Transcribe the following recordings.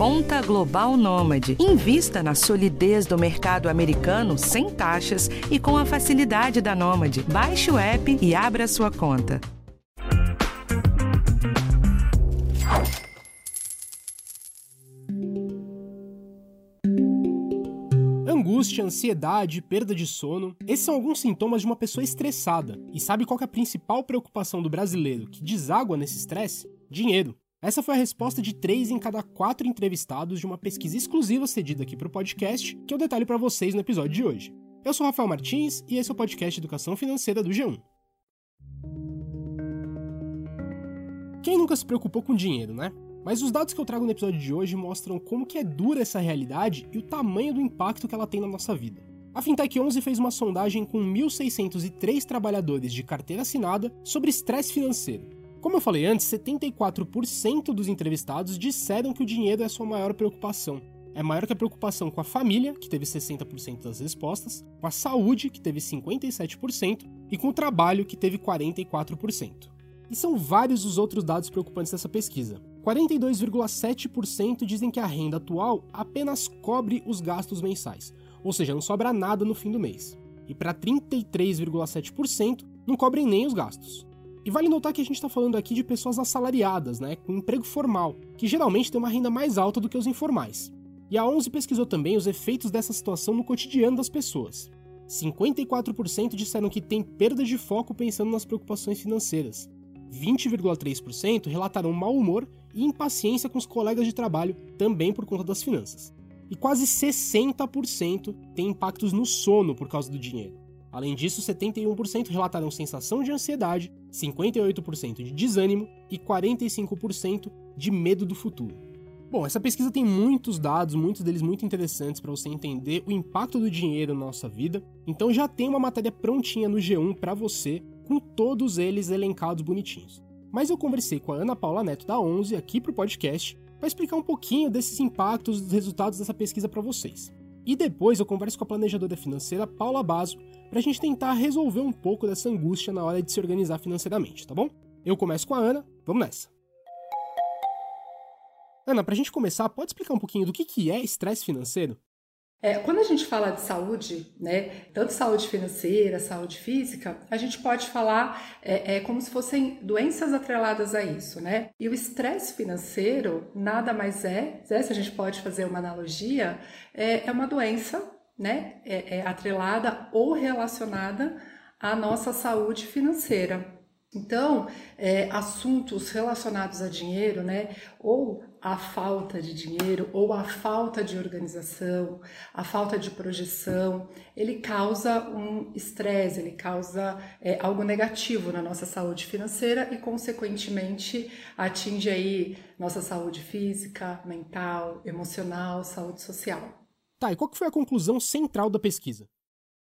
Conta Global Nômade. Invista na solidez do mercado americano sem taxas e com a facilidade da Nômade. Baixe o app e abra sua conta. Angústia, ansiedade, perda de sono, esses são alguns sintomas de uma pessoa estressada. E sabe qual é a principal preocupação do brasileiro que deságua nesse estresse? Dinheiro. Essa foi a resposta de três em cada quatro entrevistados de uma pesquisa exclusiva cedida aqui para o podcast, que eu detalho para vocês no episódio de hoje. Eu sou Rafael Martins e esse é o podcast Educação Financeira do G1. Quem nunca se preocupou com dinheiro, né? Mas os dados que eu trago no episódio de hoje mostram como que é dura essa realidade e o tamanho do impacto que ela tem na nossa vida. A Fintech 11 fez uma sondagem com 1.603 trabalhadores de carteira assinada sobre estresse financeiro como eu falei antes, 74% dos entrevistados disseram que o dinheiro é a sua maior preocupação. É maior que a preocupação com a família, que teve 60% das respostas, com a saúde, que teve 57%, e com o trabalho, que teve 44%. E são vários os outros dados preocupantes dessa pesquisa. 42,7% dizem que a renda atual apenas cobre os gastos mensais, ou seja, não sobra nada no fim do mês. E para 33,7% não cobrem nem os gastos. E vale notar que a gente está falando aqui de pessoas assalariadas, né, com emprego formal, que geralmente tem uma renda mais alta do que os informais. E a 11 pesquisou também os efeitos dessa situação no cotidiano das pessoas. 54% disseram que tem perda de foco pensando nas preocupações financeiras. 20,3% relataram mau humor e impaciência com os colegas de trabalho, também por conta das finanças. E quase 60% têm impactos no sono por causa do dinheiro. Além disso, 71% relataram sensação de ansiedade, 58% de desânimo e 45% de medo do futuro. Bom, essa pesquisa tem muitos dados, muitos deles muito interessantes para você entender o impacto do dinheiro na nossa vida. Então já tem uma matéria prontinha no G1 para você, com todos eles elencados bonitinhos. Mas eu conversei com a Ana Paula Neto da 11 aqui para o podcast para explicar um pouquinho desses impactos dos resultados dessa pesquisa para vocês. E depois eu converso com a planejadora financeira Paula Basso para a gente tentar resolver um pouco dessa angústia na hora de se organizar financeiramente, tá bom? Eu começo com a Ana, vamos nessa. Ana, para a gente começar, pode explicar um pouquinho do que, que é estresse financeiro? É, quando a gente fala de saúde, né, tanto saúde financeira, saúde física, a gente pode falar é, é, como se fossem doenças atreladas a isso, né? E o estresse financeiro nada mais é, né, se a gente pode fazer uma analogia, é, é uma doença né, é, é atrelada ou relacionada à nossa saúde financeira. Então, é, assuntos relacionados a dinheiro, né, ou a falta de dinheiro, ou a falta de organização, a falta de projeção, ele causa um estresse, ele causa é, algo negativo na nossa saúde financeira e, consequentemente, atinge aí nossa saúde física, mental, emocional, saúde social. Tá, e qual que foi a conclusão central da pesquisa?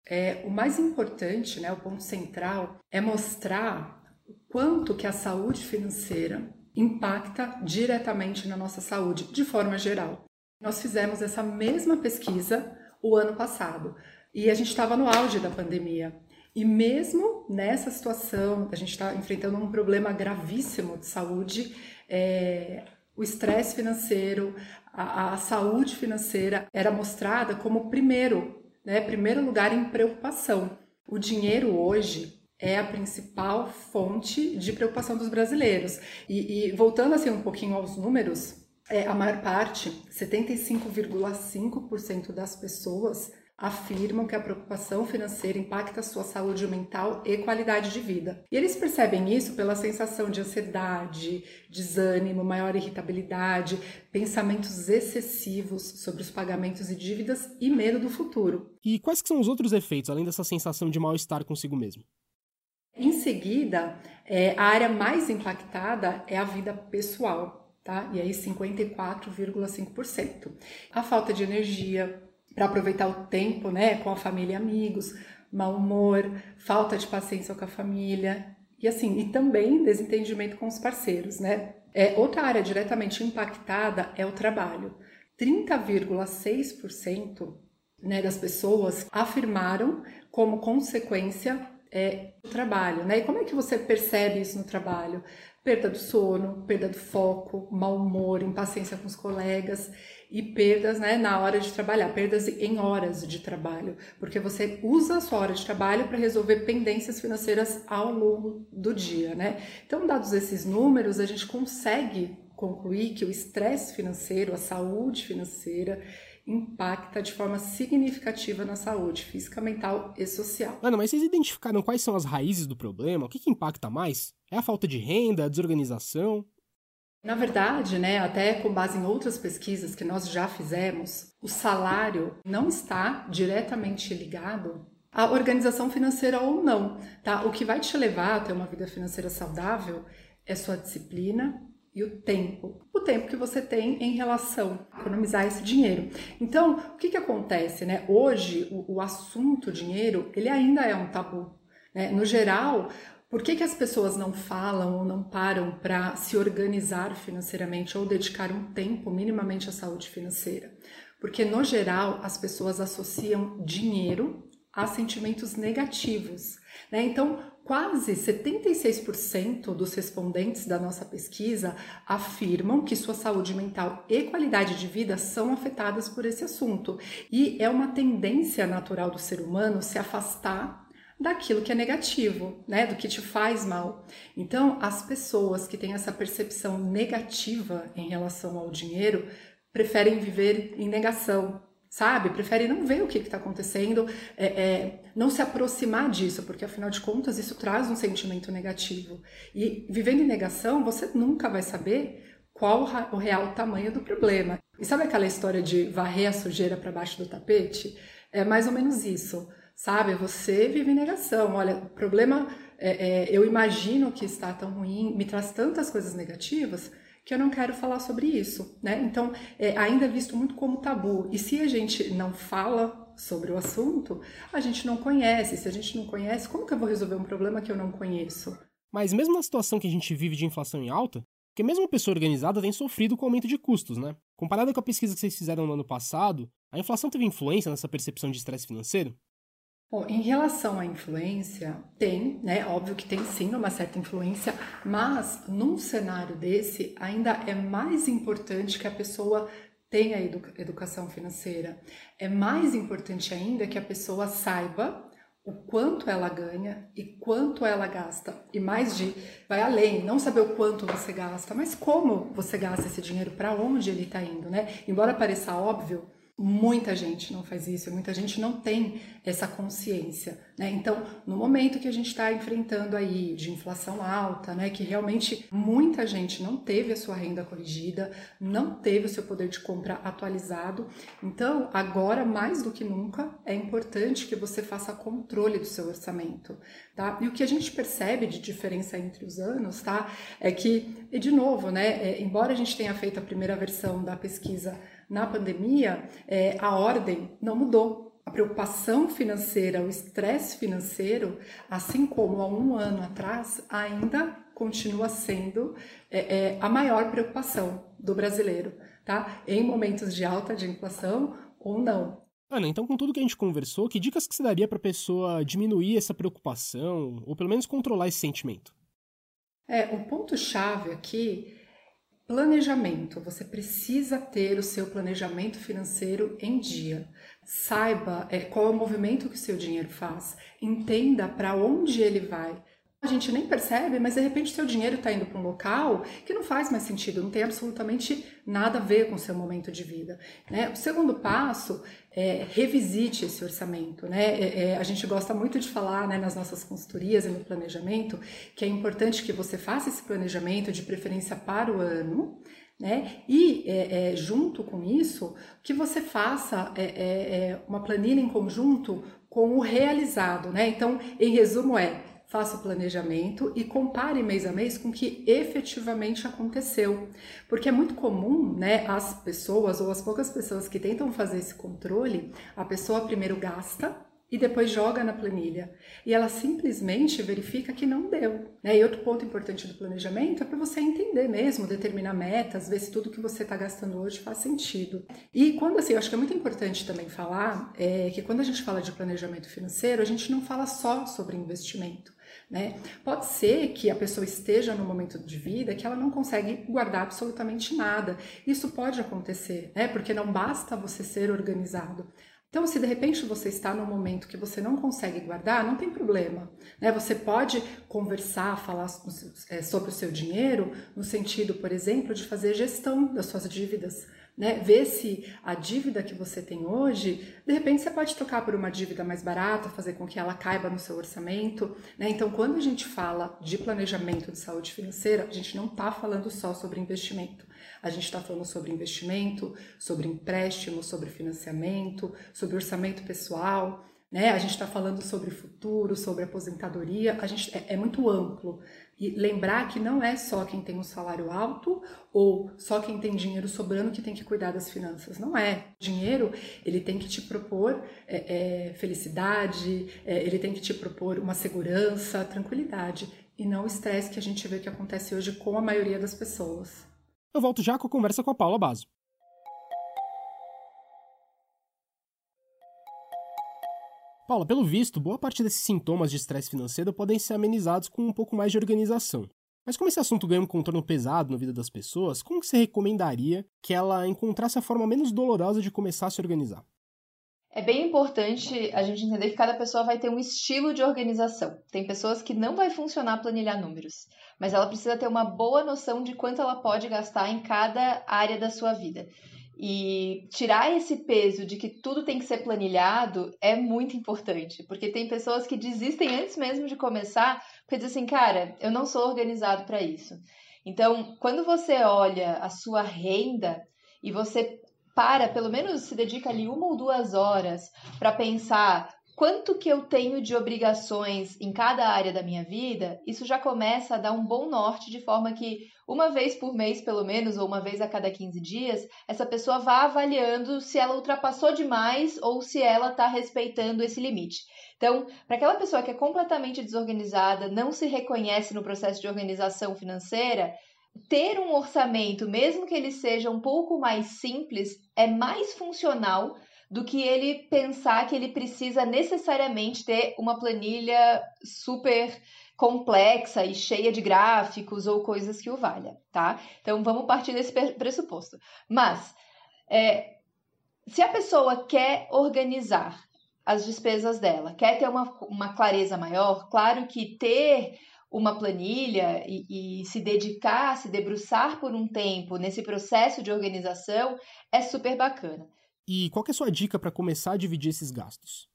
É, o mais importante, né, o ponto central, é mostrar o quanto que a saúde financeira impacta diretamente na nossa saúde, de forma geral. Nós fizemos essa mesma pesquisa o ano passado e a gente estava no auge da pandemia. E mesmo nessa situação, a gente está enfrentando um problema gravíssimo de saúde, é, o estresse financeiro, a, a, saúde financeira era mostrada como primeiro, né, primeiro lugar em preocupação. O dinheiro hoje é a principal fonte de preocupação dos brasileiros. E, e voltando assim um pouquinho aos números, é, a maior parte, 75,5% das pessoas afirmam que a preocupação financeira impacta sua saúde mental e qualidade de vida. E eles percebem isso pela sensação de ansiedade, desânimo, maior irritabilidade, pensamentos excessivos sobre os pagamentos e dívidas e medo do futuro. E quais são os outros efeitos, além dessa sensação de mal-estar consigo mesmo? Em seguida, é, a área mais impactada é a vida pessoal, tá? E aí 54,5%. A falta de energia, para aproveitar o tempo, né, com a família e amigos, mau humor, falta de paciência com a família e assim, e também desentendimento com os parceiros, né? É, outra área diretamente impactada é o trabalho. 30,6% né, das pessoas afirmaram como consequência é o trabalho, né? E como é que você percebe isso no trabalho? Perda do sono, perda do foco, mau humor, impaciência com os colegas e perdas né, na hora de trabalhar, perdas em horas de trabalho, porque você usa a sua hora de trabalho para resolver pendências financeiras ao longo do dia, né? Então, dados esses números, a gente consegue concluir que o estresse financeiro, a saúde financeira, impacta de forma significativa na saúde física, mental e social. Ana, mas vocês identificaram quais são as raízes do problema? O que, que impacta mais? É a falta de renda, a desorganização? Na verdade, né, até com base em outras pesquisas que nós já fizemos, o salário não está diretamente ligado à organização financeira ou não, tá? O que vai te levar a ter uma vida financeira saudável é sua disciplina, e o tempo. O tempo que você tem em relação a economizar esse dinheiro. Então, o que, que acontece, né? Hoje, o, o assunto dinheiro, ele ainda é um tabu. Né? No geral, por que, que as pessoas não falam ou não param para se organizar financeiramente ou dedicar um tempo minimamente à saúde financeira? Porque, no geral, as pessoas associam dinheiro a sentimentos negativos. Né? Então, quase 76% dos respondentes da nossa pesquisa afirmam que sua saúde mental e qualidade de vida são afetadas por esse assunto. E é uma tendência natural do ser humano se afastar daquilo que é negativo, né, do que te faz mal. Então, as pessoas que têm essa percepção negativa em relação ao dinheiro preferem viver em negação, sabe? Prefere não ver o que está acontecendo, é, é, não se aproximar disso, porque afinal de contas isso traz um sentimento negativo. E vivendo em negação, você nunca vai saber qual o real tamanho do problema. E sabe aquela história de varrer a sujeira para baixo do tapete? É mais ou menos isso, sabe? Você vive em negação. Olha, o problema, é, é eu imagino que está tão ruim, me traz tantas coisas negativas que eu não quero falar sobre isso, né? Então, é ainda é visto muito como tabu. E se a gente não fala sobre o assunto, a gente não conhece. Se a gente não conhece, como que eu vou resolver um problema que eu não conheço? Mas mesmo na situação que a gente vive de inflação em alta, que mesmo a pessoa organizada tem sofrido com o aumento de custos, né? Comparado com a pesquisa que vocês fizeram no ano passado, a inflação teve influência nessa percepção de estresse financeiro? Bom, em relação à influência, tem, né? Óbvio que tem sim uma certa influência, mas num cenário desse ainda é mais importante que a pessoa tenha educa educação financeira. É mais importante ainda que a pessoa saiba o quanto ela ganha e quanto ela gasta. E mais de, vai além, não saber o quanto você gasta, mas como você gasta esse dinheiro, para onde ele está indo, né? Embora pareça óbvio, Muita gente não faz isso, muita gente não tem essa consciência, né? Então, no momento que a gente está enfrentando aí de inflação alta, né, que realmente muita gente não teve a sua renda corrigida, não teve o seu poder de compra atualizado, então agora mais do que nunca é importante que você faça controle do seu orçamento, tá? E o que a gente percebe de diferença entre os anos, tá, é que, e de novo, né, é, embora a gente tenha feito a primeira versão da pesquisa na pandemia, é, a ordem não mudou. A preocupação financeira, o estresse financeiro, assim como há um ano atrás, ainda continua sendo é, é, a maior preocupação do brasileiro, tá? Em momentos de alta de inflação ou não. Ana, então com tudo que a gente conversou, que dicas que você daria para a pessoa diminuir essa preocupação ou pelo menos controlar esse sentimento? É, o ponto chave aqui Planejamento. Você precisa ter o seu planejamento financeiro em dia. Saiba é, qual é o movimento que o seu dinheiro faz. Entenda para onde ele vai a gente nem percebe, mas de repente seu dinheiro está indo para um local que não faz mais sentido, não tem absolutamente nada a ver com o seu momento de vida. Né? O segundo passo é revisite esse orçamento. Né? É, é, a gente gosta muito de falar né, nas nossas consultorias e no planejamento que é importante que você faça esse planejamento de preferência para o ano. Né? E é, é, junto com isso, que você faça é, é, é uma planilha em conjunto com o realizado. Né? Então, em resumo, é faça o planejamento e compare mês a mês com o que efetivamente aconteceu. Porque é muito comum, né, as pessoas ou as poucas pessoas que tentam fazer esse controle, a pessoa primeiro gasta e depois joga na planilha. E ela simplesmente verifica que não deu. Né? E outro ponto importante do planejamento é para você entender mesmo, determinar metas, ver se tudo que você está gastando hoje faz sentido. E quando assim, eu acho que é muito importante também falar é, que quando a gente fala de planejamento financeiro, a gente não fala só sobre investimento. Né? Pode ser que a pessoa esteja no momento de vida que ela não consegue guardar absolutamente nada. Isso pode acontecer, né? Porque não basta você ser organizado. Então, se de repente você está num momento que você não consegue guardar, não tem problema. Né? Você pode conversar, falar é, sobre o seu dinheiro, no sentido, por exemplo, de fazer gestão das suas dívidas né? Ver se a dívida que você tem hoje, de repente você pode trocar por uma dívida mais barata, fazer com que ela caiba no seu orçamento, né? Então, quando a gente fala de planejamento de saúde financeira, a gente não está falando só sobre investimento. A gente está falando sobre investimento, sobre empréstimo, sobre financiamento, sobre orçamento pessoal, né? A gente está falando sobre futuro, sobre aposentadoria, a gente é, é, muito amplo. E lembrar que não é só quem tem um salário alto ou só quem tem dinheiro sobrando que tem que cuidar das finanças. Não é. O dinheiro ele tem que te propor é, é, felicidade, é, ele tem que te propor uma segurança, tranquilidade e não o estresse que a gente vê que acontece hoje com a maioria das pessoas. Eu volto já com a conversa com a Paula Basso. Paula, pelo visto, boa parte desses sintomas de estresse financeiro podem ser amenizados com um pouco mais de organização. Mas como esse assunto ganha um contorno pesado na vida das pessoas, como você recomendaria que ela encontrasse a forma menos dolorosa de começar a se organizar? É bem importante a gente entender que cada pessoa vai ter um estilo de organização. Tem pessoas que não vai funcionar planilhar números, mas ela precisa ter uma boa noção de quanto ela pode gastar em cada área da sua vida. E tirar esse peso de que tudo tem que ser planilhado é muito importante, porque tem pessoas que desistem antes mesmo de começar, porque dizem assim, cara, eu não sou organizado para isso. Então, quando você olha a sua renda e você para, pelo menos se dedica ali uma ou duas horas para pensar quanto que eu tenho de obrigações em cada área da minha vida, isso já começa a dar um bom norte de forma que uma vez por mês, pelo menos, ou uma vez a cada 15 dias, essa pessoa vá avaliando se ela ultrapassou demais ou se ela está respeitando esse limite. Então, para aquela pessoa que é completamente desorganizada, não se reconhece no processo de organização financeira, ter um orçamento, mesmo que ele seja um pouco mais simples, é mais funcional do que ele pensar que ele precisa necessariamente ter uma planilha super complexa e cheia de gráficos ou coisas que o valha, tá? Então vamos partir desse pressuposto. Mas é, se a pessoa quer organizar as despesas dela, quer ter uma, uma clareza maior, claro que ter uma planilha e, e, se dedicar, se debruçar por um tempo nesse processo de organização é super bacana. E qual é a sua dica para começar a dividir esses gastos?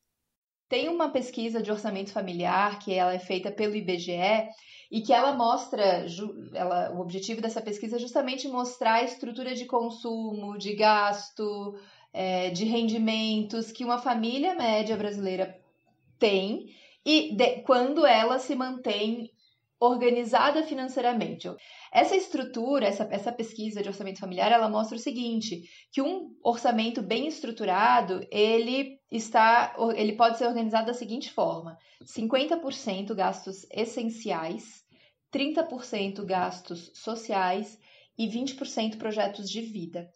Tem uma pesquisa de orçamento familiar que ela é feita pelo IBGE e que ela mostra, ela, o objetivo dessa pesquisa é justamente mostrar a estrutura de consumo, de gasto, é, de rendimentos que uma família média brasileira tem e de, quando ela se mantém organizada financeiramente. Essa estrutura, essa, essa pesquisa de orçamento familiar, ela mostra o seguinte, que um orçamento bem estruturado, ele está, ele pode ser organizado da seguinte forma: 50% gastos essenciais, 30% gastos sociais e 20% projetos de vida.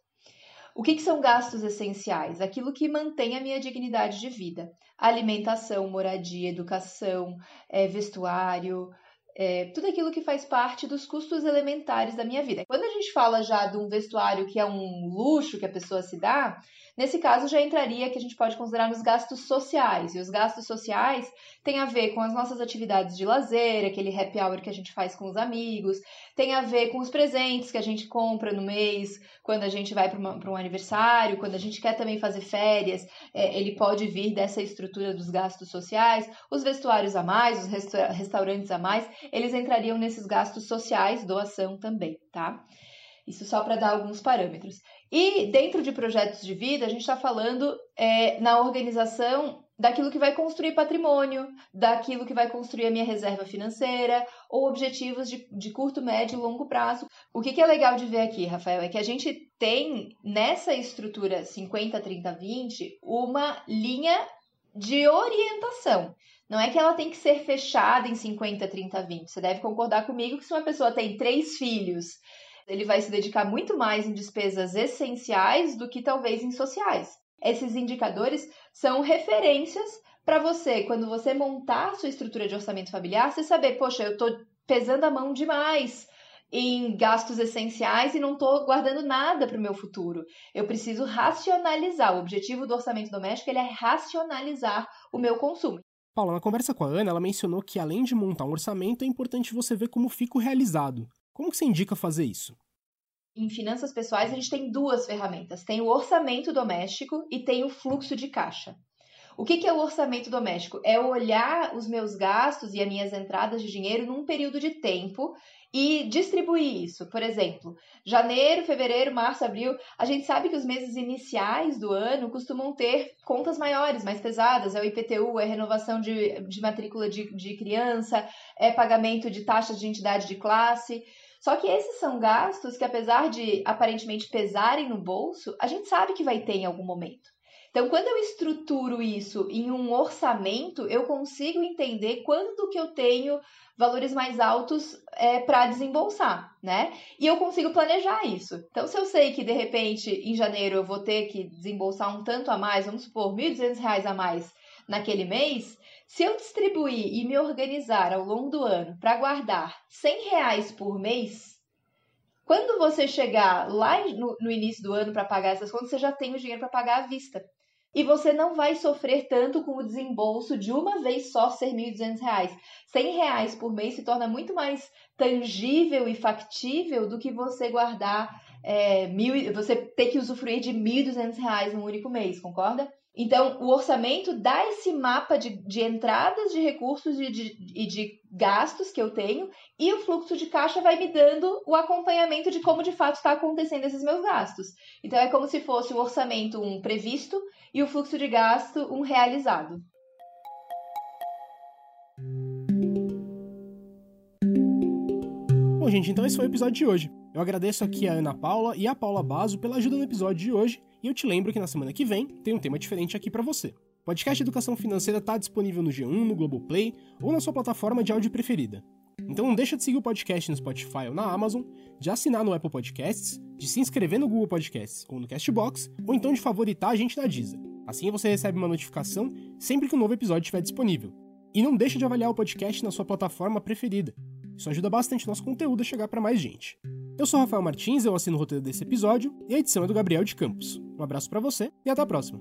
O que, que, são gastos essenciais? Aquilo que mantém a minha dignidade de vida. Alimentação, moradia, educação, é, vestuário, é, tudo aquilo que faz parte dos custos elementares da minha vida. Quando a gente fala já de um vestuário que é um luxo que a pessoa se dá, Nesse caso, já entraria que a gente pode considerar nos gastos sociais. E os gastos sociais têm a ver com as nossas atividades de lazer, aquele happy hour que a gente faz com os amigos, tem a ver com os presentes que a gente compra no mês, quando a gente vai para um aniversário, quando a gente quer também fazer férias, é, ele pode vir dessa estrutura dos gastos sociais. Os vestuários a mais, os resta restaurantes a mais, eles entrariam nesses gastos sociais, doação também, tá? Isso só para dar alguns parâmetros. E dentro de projetos de vida, a gente está falando é, na organização daquilo que vai construir patrimônio, daquilo que vai construir a minha reserva financeira, ou objetivos de, de curto, médio e longo prazo. O que, que é legal de ver aqui, Rafael, é que a gente tem nessa estrutura 50, 30, 20 uma linha de orientação. Não é que ela tem que ser fechada em 50, 30, 20. Você deve concordar comigo que se uma pessoa tem três filhos, ele vai se dedicar muito mais em despesas essenciais do que talvez em sociais. Esses indicadores são referências para você, quando você montar a sua estrutura de orçamento familiar, você saber, poxa, eu estou pesando a mão demais em gastos essenciais e não estou guardando nada para o meu futuro. Eu preciso racionalizar. O objetivo do orçamento doméstico é racionalizar o meu consumo. Paula, na conversa com a Ana, ela mencionou que além de montar um orçamento, é importante você ver como fica o realizado. Como que você indica fazer isso? Em finanças pessoais, a gente tem duas ferramentas. Tem o orçamento doméstico e tem o fluxo de caixa. O que, é o orçamento doméstico? É olhar os meus gastos e as minhas entradas de dinheiro num período de tempo e distribuir isso. Por exemplo, janeiro, fevereiro, março, abril, a gente sabe que os meses iniciais do ano costumam ter contas maiores, mais pesadas. É o IPTU, é renovação de, de matrícula de, de criança, é pagamento de taxas de entidade de classe. Só que esses são gastos que, apesar de aparentemente pesarem no bolso, a gente sabe que vai ter em algum momento. Então, quando eu estruturo isso em um orçamento, eu consigo entender quanto que eu tenho valores mais altos é, para desembolsar, né? E eu consigo planejar isso. Então, se eu sei que de repente em janeiro eu vou ter que desembolsar um tanto a mais, vamos supor, R$ 1.200 a mais naquele mês, se eu distribuir e me organizar ao longo do ano para guardar R$ reais por mês, quando você chegar lá no, no início do ano para pagar essas contas, você já tem o dinheiro para pagar à vista e você não vai sofrer tanto com o desembolso de uma vez só ser R$ 1.200. 100 reais por mês se torna muito mais tangível e factível do que você guardar é, mil, você ter que usufruir de R$ 1.200 num único mês, concorda? Então, o orçamento dá esse mapa de, de entradas de recursos e de, e de gastos que eu tenho, e o fluxo de caixa vai me dando o acompanhamento de como de fato está acontecendo esses meus gastos. Então, é como se fosse o orçamento um previsto e o fluxo de gasto um realizado. Bom, gente, então esse foi o episódio de hoje. Eu agradeço aqui a Ana Paula e a Paula Baso pela ajuda no episódio de hoje e eu te lembro que na semana que vem tem um tema diferente aqui para você. O podcast Educação Financeira está disponível no G1, no Globoplay ou na sua plataforma de áudio preferida. Então não deixa de seguir o podcast no Spotify ou na Amazon, de assinar no Apple Podcasts, de se inscrever no Google Podcasts ou no Castbox, ou então de favoritar a gente na Deezer. Assim você recebe uma notificação sempre que um novo episódio estiver disponível. E não deixa de avaliar o podcast na sua plataforma preferida. Isso ajuda bastante nosso conteúdo a chegar para mais gente. Eu sou Rafael Martins, eu assino o roteiro desse episódio e a edição é do Gabriel de Campos. Um abraço para você e até a próxima.